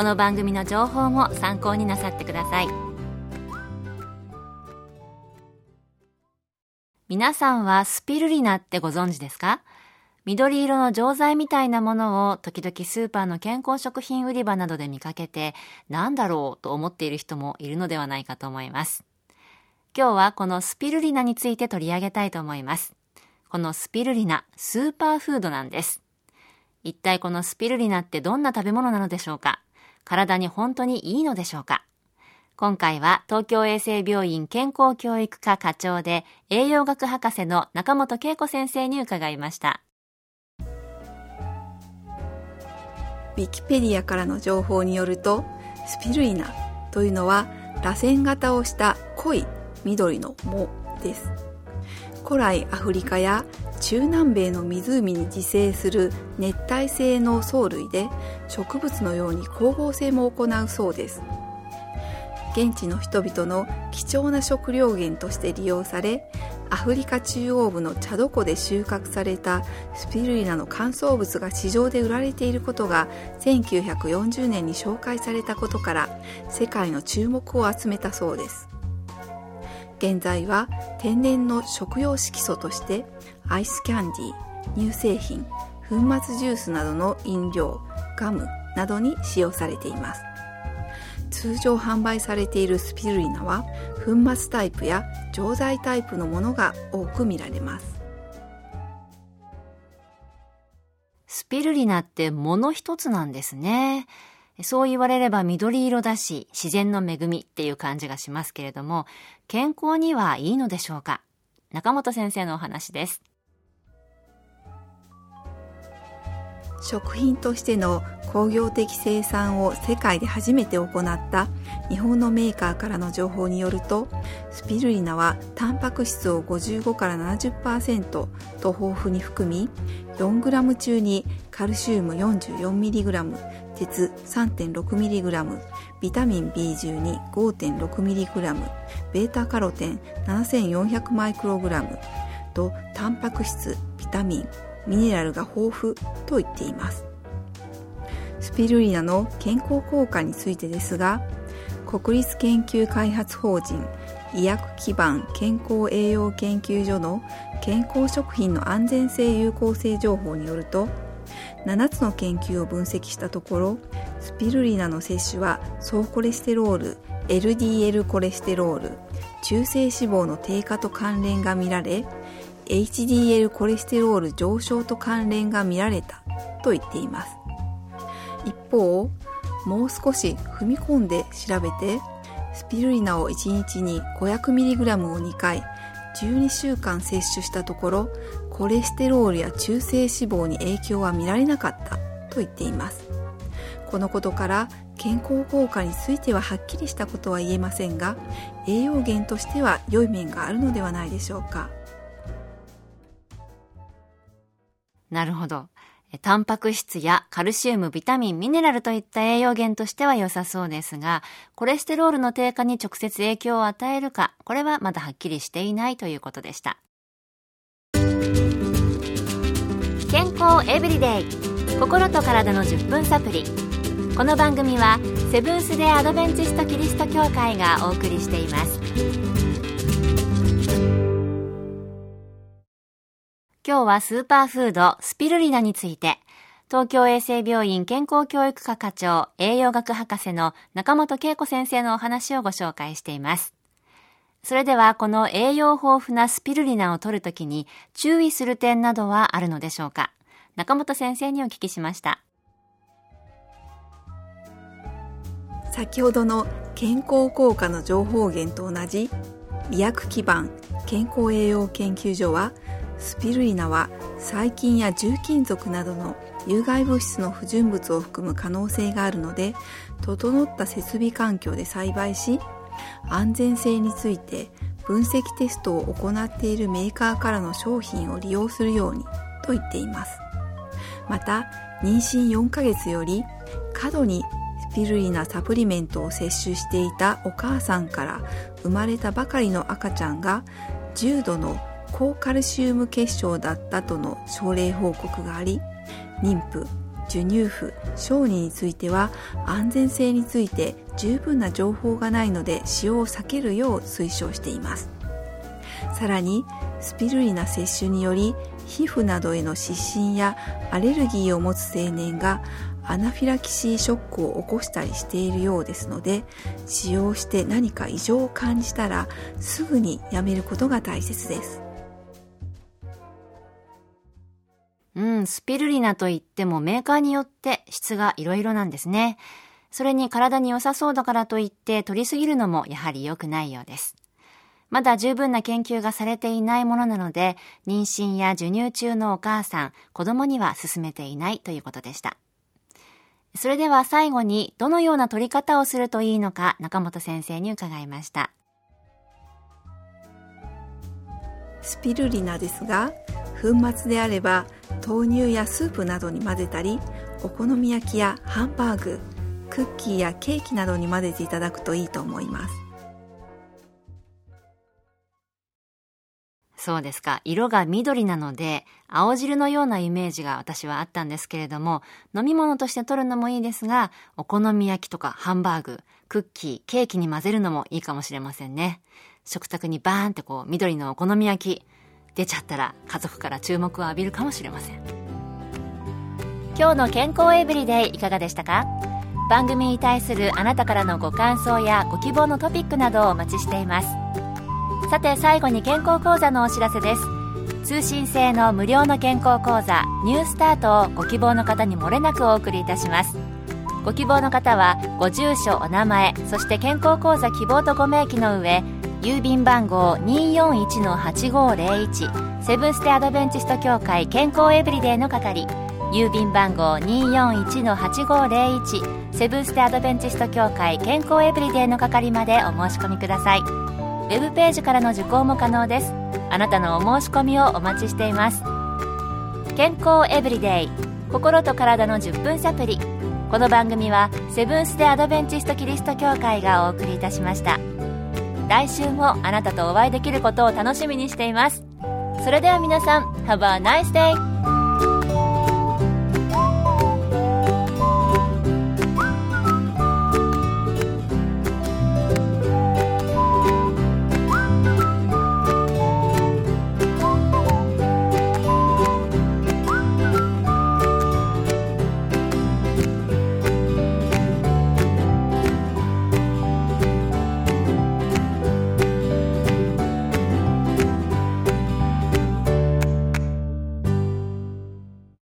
この番組の情報も参考になさってください。皆さんはスピルリナってご存知ですか？緑色の錠剤みたいなものを時々スーパーの健康食品売り場などで見かけて何だろうと思っている人もいるのではないかと思います。今日はこのスピルリナについて取り上げたいと思います。このスピルリナスーパーフードなんです。一体このスピルリナってどんな食べ物なのでしょうか？体に本当にいいのでしょうか？今回は東京衛生病院健康教育科課長で栄養学博士の中本恵子先生に伺いました。ウィキペディアからの情報によるとスピルリナというのは螺旋型をした濃い緑の藻です。古来アフリカや中南米の湖に自生する熱帯性の藻類で植物のように光合成も行うそうです。現地の人々の貴重な食料源として利用されアフリカ中央部の茶床で収穫されたスピルリナの乾燥物が市場で売られていることが1940年に紹介されたことから世界の注目を集めたそうです。現在は天然の食用色素としてアイスキャンディー乳製品粉末ジュースなどの飲料ガムなどに使用されています。通常販売されているスピルリナは粉末タイプや錠剤タイプのものが多く見られます。スピルリナってもの一つなんですね。そう言われれば緑色だし自然の恵みっていう感じがしますけれども健康にはいいのでしょうか？中本先生のお話です。食品としての工業的生産を世界で初めて行った日本のメーカーからの情報によるとスピルリナはタンパク質を55から70%と豊富に含み 4g 中にカルシウム 44mg 鉄 3.6mg ビタミン B12、5.6mg ベータカロテン7400マイクログラムとタンパク質ビタミンミネラルが豊富と言っています。スピルリナの健康効果についてですが国立研究開発法人医薬基盤健康栄養研究所の健康食品の安全性有効性情報によると7つの研究を分析したところスピルリナの摂取は総コレステロール LDL コレステロール中性脂肪の低下と関連が見られ HDL コレステロール上昇と関連が見られたと言っています。一方もう少し踏み込んで調べてスピルリナを1日に 500mg を2回12週間摂取したところコレステロールや中性脂肪に影響は見られなかったと言っていますこのことから健康効果についてははっきりしたことは言えませんが栄養源としては良い面があるのではないでしょうかなるほど。タンパク質やカルシウム、ビタミン、ミネラルといった栄養源としては良さそうですが、コレステロールの低下に直接影響を与えるか、これはまだはっきりしていないということでした。健康エブリデイ。心と体の10分サプリ。この番組はセブンス・デ・アドベンチスト・キリスト教会がお送りしています。今日はスーパーフードスピルリナについて。東京衛生病院健康教育科課長栄養学博士の中本恵子先生のお話をご紹介しています。それではこの栄養豊富なスピルリナを取るときに注意する点などはあるのでしょうか？中本先生にお聞きしました。先ほどの健康効果の情報源と同じ医薬基盤健康栄養研究所はスピルリナは細菌や重金属などの有害物質の不純物を含む可能性があるので整った設備環境で栽培し安全性について分析テストを行っているメーカーからの商品を利用するようにと言っています。また妊娠4ヶ月より過度にスピルリナサプリメントを摂取していたお母さんから生まれたばかりの赤ちゃんが重度の高カルシウム結晶だったとの症例報告があり妊婦授乳婦小児については安全性について十分な情報がないので使用を避けるよう推奨しています。さらにスピルリナ摂取により皮膚などへの湿疹やアレルギーを持つ青年がアナフィラキシーショックを起こしたりしているようですので使用して何か異常を感じたらすぐにやめることが大切です。スピルリナといってもメーカーによって質がいろいろなんですね。それに体に良さそうだからといって取りすぎるのもやはり良くないようです。まだ十分な研究がされていないものなので、妊娠や授乳中のお母さん、子供には勧めていないということでした。それでは最後にどのような取り方をするといいのか中本先生に伺いました。スピルリナですが、粉末であれば豆乳やスープなどに混ぜたりお好み焼きやハンバーグクッキーやケーキなどに混ぜていただくといいと思いますそうですか。色が緑なので、青汁のようなイメージが私はあったんですけれども、飲み物として取るのもいいですが、お好み焼きとかハンバーグ、クッキー、ケーキに混ぜるのもいいかもしれませんね。食卓にバーンってこう、緑のお好み焼き、出ちゃったら家族から注目を浴びるかもしれません。今日の健康エブリデイいかがでしたか？番組に対するあなたからのご感想やご希望のトピックなどをお待ちしています。さて最後に健康講座のお知らせです。通信制の無料の健康講座ニュースタートをご希望の方にもれなくお送りいたします。ご希望の方はご住所お名前そして健康講座希望とご明記の上郵便番号241-8501セブンステアドベンチスト協会健康エブリデイの係。郵便番号241-8501セブンステアドベンチスト協会健康エブリデイの係までお申し込みください。ウェブページからの受講も可能です。あなたのお申し込みをお待ちしています。健康エブリデイ。心と体の10分サプリこの番組はセブンス・デ・アドベンチスト・キリスト教会がお送りいたしました。来週もあなたとお会いできることを楽しみにしています。それでは皆さん、Have a nice day!